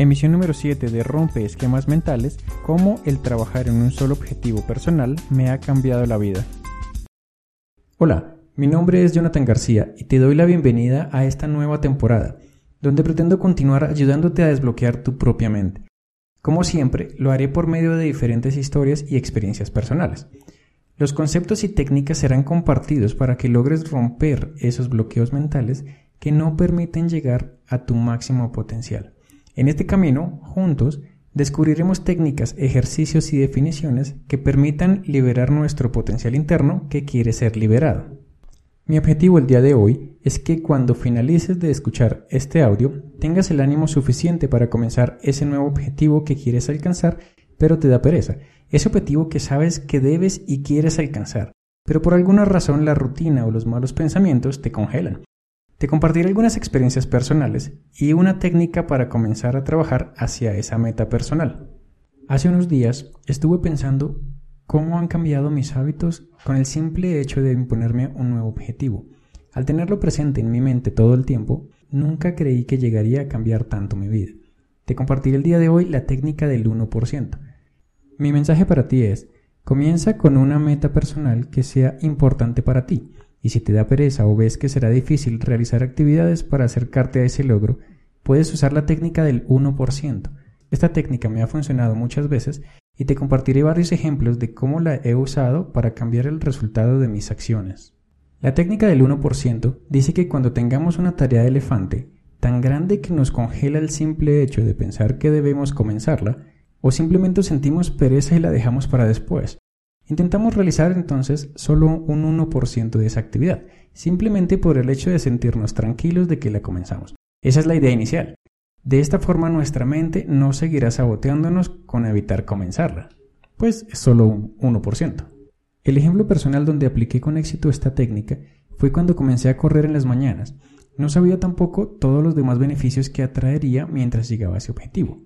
Emisión número 7 de Rompe Esquemas Mentales, cómo el trabajar en un solo objetivo personal me ha cambiado la vida. Hola, mi nombre es Jonathan García y te doy la bienvenida a esta nueva temporada, donde pretendo continuar ayudándote a desbloquear tu propia mente. Como siempre, lo haré por medio de diferentes historias y experiencias personales. Los conceptos y técnicas serán compartidos para que logres romper esos bloqueos mentales que no permiten llegar a tu máximo potencial. En este camino, juntos, descubriremos técnicas, ejercicios y definiciones que permitan liberar nuestro potencial interno que quiere ser liberado. Mi objetivo el día de hoy es que cuando finalices de escuchar este audio tengas el ánimo suficiente para comenzar ese nuevo objetivo que quieres alcanzar, pero te da pereza. Ese objetivo que sabes que debes y quieres alcanzar, pero por alguna razón la rutina o los malos pensamientos te congelan. Te compartiré algunas experiencias personales y una técnica para comenzar a trabajar hacia esa meta personal. Hace unos días estuve pensando cómo han cambiado mis hábitos con el simple hecho de imponerme un nuevo objetivo. Al tenerlo presente en mi mente todo el tiempo, nunca creí que llegaría a cambiar tanto mi vida. Te compartiré el día de hoy la técnica del 1%. Mi mensaje para ti es, comienza con una meta personal que sea importante para ti y si te da pereza o ves que será difícil realizar actividades para acercarte a ese logro, puedes usar la técnica del 1%. Esta técnica me ha funcionado muchas veces y te compartiré varios ejemplos de cómo la he usado para cambiar el resultado de mis acciones. La técnica del 1% dice que cuando tengamos una tarea de elefante tan grande que nos congela el simple hecho de pensar que debemos comenzarla, o simplemente sentimos pereza y la dejamos para después, Intentamos realizar entonces solo un 1% de esa actividad, simplemente por el hecho de sentirnos tranquilos de que la comenzamos. Esa es la idea inicial. De esta forma nuestra mente no seguirá saboteándonos con evitar comenzarla, pues es solo un 1%. El ejemplo personal donde apliqué con éxito esta técnica fue cuando comencé a correr en las mañanas. No sabía tampoco todos los demás beneficios que atraería mientras llegaba a ese objetivo.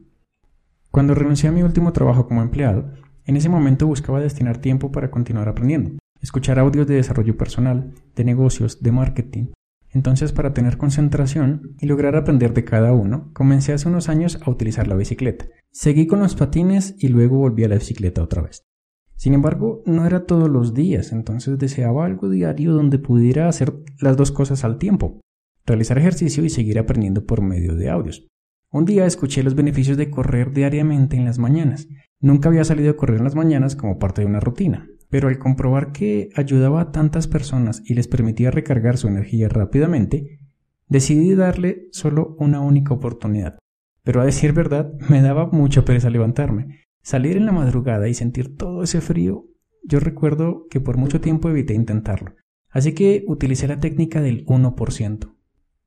Cuando renuncié a mi último trabajo como empleado, en ese momento buscaba destinar tiempo para continuar aprendiendo, escuchar audios de desarrollo personal, de negocios, de marketing. Entonces, para tener concentración y lograr aprender de cada uno, comencé hace unos años a utilizar la bicicleta. Seguí con los patines y luego volví a la bicicleta otra vez. Sin embargo, no era todos los días, entonces deseaba algo diario donde pudiera hacer las dos cosas al tiempo, realizar ejercicio y seguir aprendiendo por medio de audios. Un día escuché los beneficios de correr diariamente en las mañanas Nunca había salido a correr en las mañanas como parte de una rutina, pero al comprobar que ayudaba a tantas personas y les permitía recargar su energía rápidamente, decidí darle solo una única oportunidad. Pero a decir verdad, me daba mucha pereza levantarme. Salir en la madrugada y sentir todo ese frío, yo recuerdo que por mucho tiempo evité intentarlo. Así que utilicé la técnica del 1%.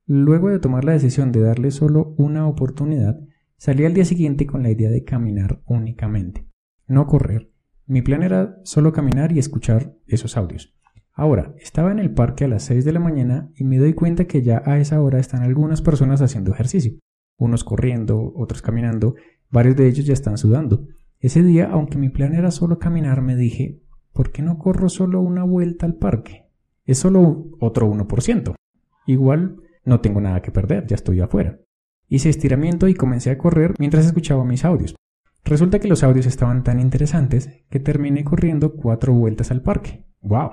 Luego de tomar la decisión de darle solo una oportunidad, Salí al día siguiente con la idea de caminar únicamente, no correr. Mi plan era solo caminar y escuchar esos audios. Ahora, estaba en el parque a las 6 de la mañana y me doy cuenta que ya a esa hora están algunas personas haciendo ejercicio, unos corriendo, otros caminando, varios de ellos ya están sudando. Ese día, aunque mi plan era solo caminar, me dije, ¿por qué no corro solo una vuelta al parque? Es solo otro 1%. Igual no tengo nada que perder, ya estoy afuera. Hice estiramiento y comencé a correr mientras escuchaba mis audios. Resulta que los audios estaban tan interesantes que terminé corriendo cuatro vueltas al parque. ¡Wow!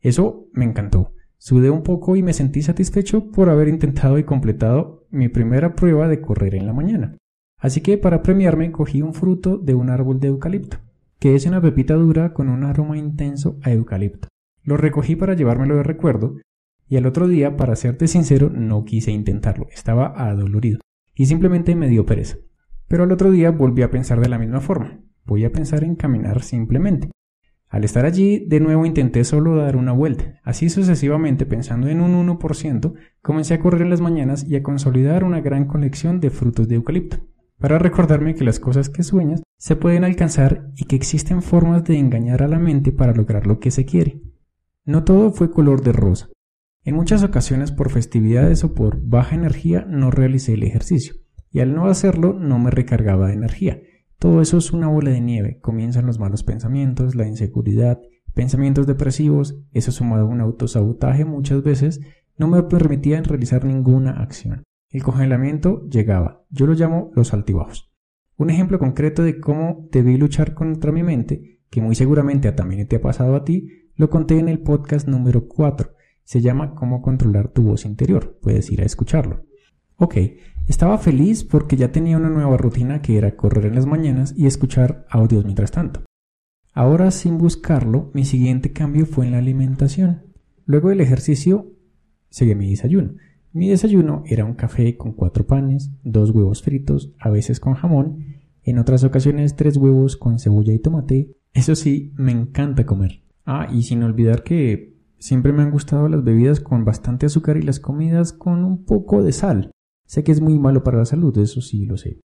Eso me encantó. Sudé un poco y me sentí satisfecho por haber intentado y completado mi primera prueba de correr en la mañana. Así que para premiarme cogí un fruto de un árbol de eucalipto, que es una pepita dura con un aroma intenso a eucalipto. Lo recogí para llevármelo de recuerdo y al otro día, para serte sincero, no quise intentarlo, estaba adolorido y simplemente me dio pereza. Pero al otro día volví a pensar de la misma forma. Voy a pensar en caminar simplemente. Al estar allí, de nuevo intenté solo dar una vuelta. Así sucesivamente, pensando en un 1%, comencé a correr en las mañanas y a consolidar una gran colección de frutos de eucalipto, para recordarme que las cosas que sueñas se pueden alcanzar y que existen formas de engañar a la mente para lograr lo que se quiere. No todo fue color de rosa. En muchas ocasiones por festividades o por baja energía no realicé el ejercicio y al no hacerlo no me recargaba de energía. Todo eso es una bola de nieve. Comienzan los malos pensamientos, la inseguridad, pensamientos depresivos, eso sumado a un autosabotaje muchas veces no me permitía realizar ninguna acción. El congelamiento llegaba. Yo lo llamo los altibajos. Un ejemplo concreto de cómo debí luchar contra mi mente, que muy seguramente también te ha pasado a ti, lo conté en el podcast número 4. Se llama Cómo controlar tu voz interior. Puedes ir a escucharlo. Ok, estaba feliz porque ya tenía una nueva rutina que era correr en las mañanas y escuchar audios mientras tanto. Ahora sin buscarlo, mi siguiente cambio fue en la alimentación. Luego del ejercicio, seguí mi desayuno. Mi desayuno era un café con cuatro panes, dos huevos fritos, a veces con jamón, en otras ocasiones tres huevos con cebolla y tomate. Eso sí, me encanta comer. Ah, y sin olvidar que siempre me han gustado las bebidas con bastante azúcar y las comidas con un poco de sal. Sé que es muy malo para la salud, eso sí lo sé.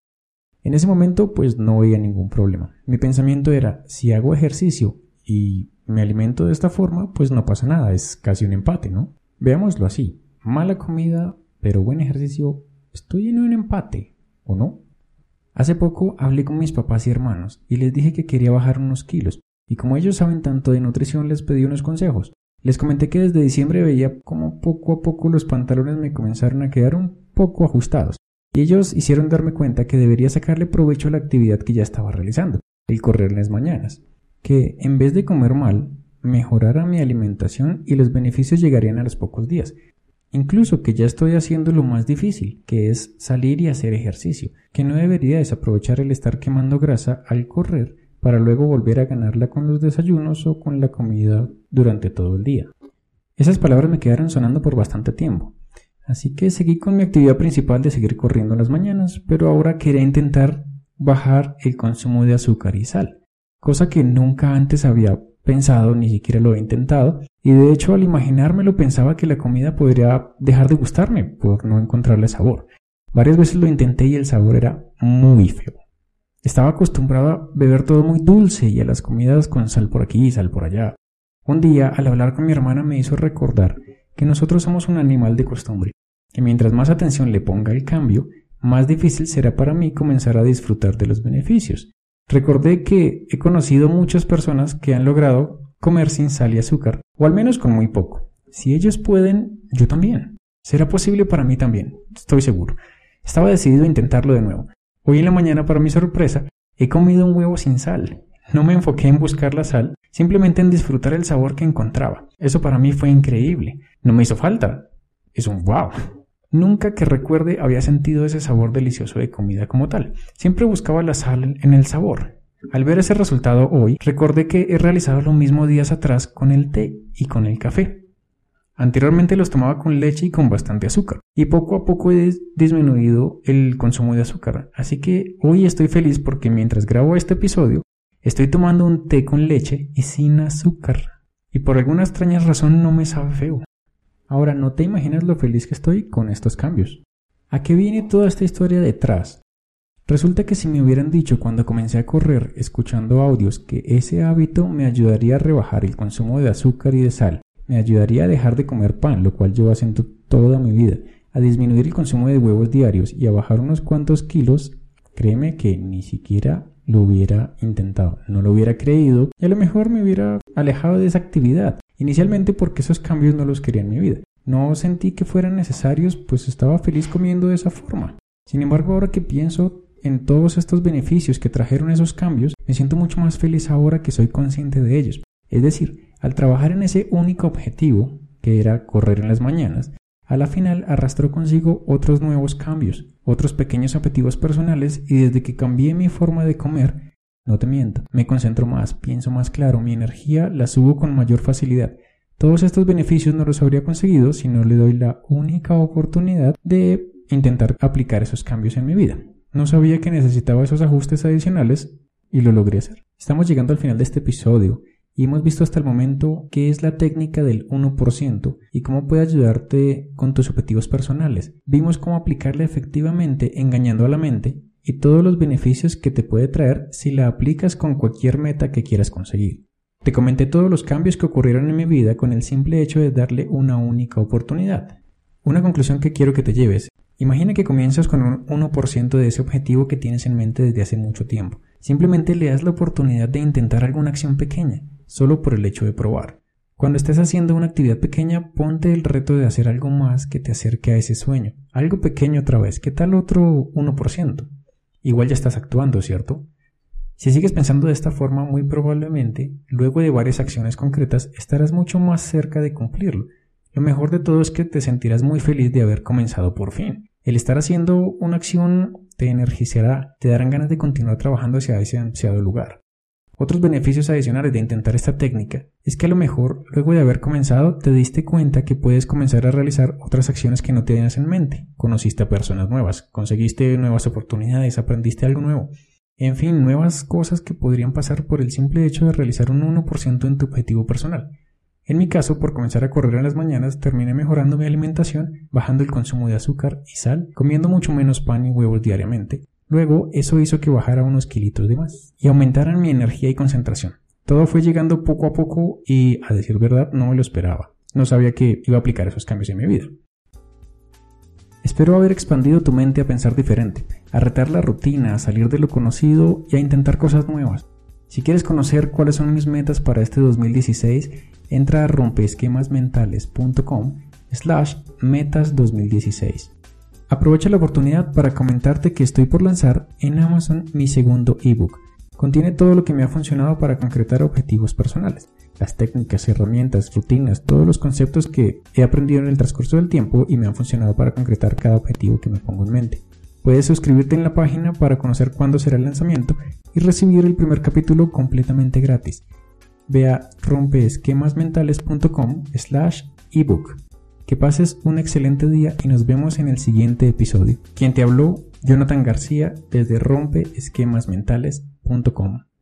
En ese momento pues no veía ningún problema. Mi pensamiento era, si hago ejercicio y me alimento de esta forma, pues no pasa nada, es casi un empate, ¿no? Veámoslo así. Mala comida, pero buen ejercicio, estoy en un empate, ¿o no? Hace poco hablé con mis papás y hermanos y les dije que quería bajar unos kilos, y como ellos saben tanto de nutrición les pedí unos consejos. Les comenté que desde diciembre veía como poco a poco los pantalones me comenzaron a quedar un poco ajustados, y ellos hicieron darme cuenta que debería sacarle provecho a la actividad que ya estaba realizando, el correr las mañanas, que en vez de comer mal, mejorara mi alimentación y los beneficios llegarían a los pocos días. Incluso que ya estoy haciendo lo más difícil, que es salir y hacer ejercicio, que no debería desaprovechar el estar quemando grasa al correr para luego volver a ganarla con los desayunos o con la comida durante todo el día. Esas palabras me quedaron sonando por bastante tiempo, así que seguí con mi actividad principal de seguir corriendo en las mañanas, pero ahora quería intentar bajar el consumo de azúcar y sal, cosa que nunca antes había pensado, ni siquiera lo he intentado, y de hecho al imaginármelo pensaba que la comida podría dejar de gustarme por no encontrarle sabor. Varias veces lo intenté y el sabor era muy feo. Estaba acostumbrado a beber todo muy dulce y a las comidas con sal por aquí y sal por allá. Un día, al hablar con mi hermana, me hizo recordar que nosotros somos un animal de costumbre, que mientras más atención le ponga el cambio, más difícil será para mí comenzar a disfrutar de los beneficios. Recordé que he conocido muchas personas que han logrado comer sin sal y azúcar, o al menos con muy poco. Si ellos pueden, yo también. Será posible para mí también, estoy seguro. Estaba decidido a intentarlo de nuevo, Hoy en la mañana, para mi sorpresa, he comido un huevo sin sal. No me enfoqué en buscar la sal, simplemente en disfrutar el sabor que encontraba. Eso para mí fue increíble. No me hizo falta. Es un wow. Nunca que recuerde había sentido ese sabor delicioso de comida como tal. Siempre buscaba la sal en el sabor. Al ver ese resultado hoy, recordé que he realizado lo mismo días atrás con el té y con el café. Anteriormente los tomaba con leche y con bastante azúcar, y poco a poco he disminuido el consumo de azúcar. Así que hoy estoy feliz porque mientras grabo este episodio, estoy tomando un té con leche y sin azúcar. Y por alguna extraña razón no me sabe feo. Ahora no te imaginas lo feliz que estoy con estos cambios. ¿A qué viene toda esta historia detrás? Resulta que si me hubieran dicho cuando comencé a correr escuchando audios que ese hábito me ayudaría a rebajar el consumo de azúcar y de sal me ayudaría a dejar de comer pan, lo cual llevo haciendo toda mi vida, a disminuir el consumo de huevos diarios y a bajar unos cuantos kilos, créeme que ni siquiera lo hubiera intentado, no lo hubiera creído y a lo mejor me hubiera alejado de esa actividad, inicialmente porque esos cambios no los quería en mi vida. No sentí que fueran necesarios, pues estaba feliz comiendo de esa forma. Sin embargo, ahora que pienso en todos estos beneficios que trajeron esos cambios, me siento mucho más feliz ahora que soy consciente de ellos. Es decir, al trabajar en ese único objetivo, que era correr en las mañanas, a la final arrastró consigo otros nuevos cambios, otros pequeños objetivos personales y desde que cambié mi forma de comer, no te miento, me concentro más, pienso más claro, mi energía la subo con mayor facilidad. Todos estos beneficios no los habría conseguido si no le doy la única oportunidad de intentar aplicar esos cambios en mi vida. No sabía que necesitaba esos ajustes adicionales y lo logré hacer. Estamos llegando al final de este episodio y hemos visto hasta el momento qué es la técnica del 1% y cómo puede ayudarte con tus objetivos personales. Vimos cómo aplicarla efectivamente engañando a la mente y todos los beneficios que te puede traer si la aplicas con cualquier meta que quieras conseguir. Te comenté todos los cambios que ocurrieron en mi vida con el simple hecho de darle una única oportunidad. Una conclusión que quiero que te lleves. Imagina que comienzas con un 1% de ese objetivo que tienes en mente desde hace mucho tiempo. Simplemente le das la oportunidad de intentar alguna acción pequeña solo por el hecho de probar. Cuando estés haciendo una actividad pequeña, ponte el reto de hacer algo más que te acerque a ese sueño. Algo pequeño otra vez. ¿Qué tal otro 1%? Igual ya estás actuando, ¿cierto? Si sigues pensando de esta forma, muy probablemente, luego de varias acciones concretas, estarás mucho más cerca de cumplirlo. Lo mejor de todo es que te sentirás muy feliz de haber comenzado por fin. El estar haciendo una acción te energizará, te darán ganas de continuar trabajando hacia ese ansiado lugar. Otros beneficios adicionales de intentar esta técnica es que a lo mejor, luego de haber comenzado, te diste cuenta que puedes comenzar a realizar otras acciones que no tenías en mente. Conociste a personas nuevas, conseguiste nuevas oportunidades, aprendiste algo nuevo. En fin, nuevas cosas que podrían pasar por el simple hecho de realizar un 1% en tu objetivo personal. En mi caso, por comenzar a correr en las mañanas, terminé mejorando mi alimentación, bajando el consumo de azúcar y sal, comiendo mucho menos pan y huevos diariamente, Luego eso hizo que bajara unos kilitos de más y aumentaran mi energía y concentración. Todo fue llegando poco a poco y, a decir verdad, no me lo esperaba. No sabía que iba a aplicar esos cambios en mi vida. Espero haber expandido tu mente a pensar diferente, a retar la rutina, a salir de lo conocido y a intentar cosas nuevas. Si quieres conocer cuáles son mis metas para este 2016, entra a rompeesquemasmentales.com slash metas 2016. Aprovecho la oportunidad para comentarte que estoy por lanzar en Amazon mi segundo ebook. Contiene todo lo que me ha funcionado para concretar objetivos personales, las técnicas, herramientas, rutinas, todos los conceptos que he aprendido en el transcurso del tiempo y me han funcionado para concretar cada objetivo que me pongo en mente. Puedes suscribirte en la página para conocer cuándo será el lanzamiento y recibir el primer capítulo completamente gratis. Ve a rompeesquemasmentales.com slash ebook. Que pases un excelente día y nos vemos en el siguiente episodio. Quien te habló, Jonathan García, desde rompeesquemasmentales.com.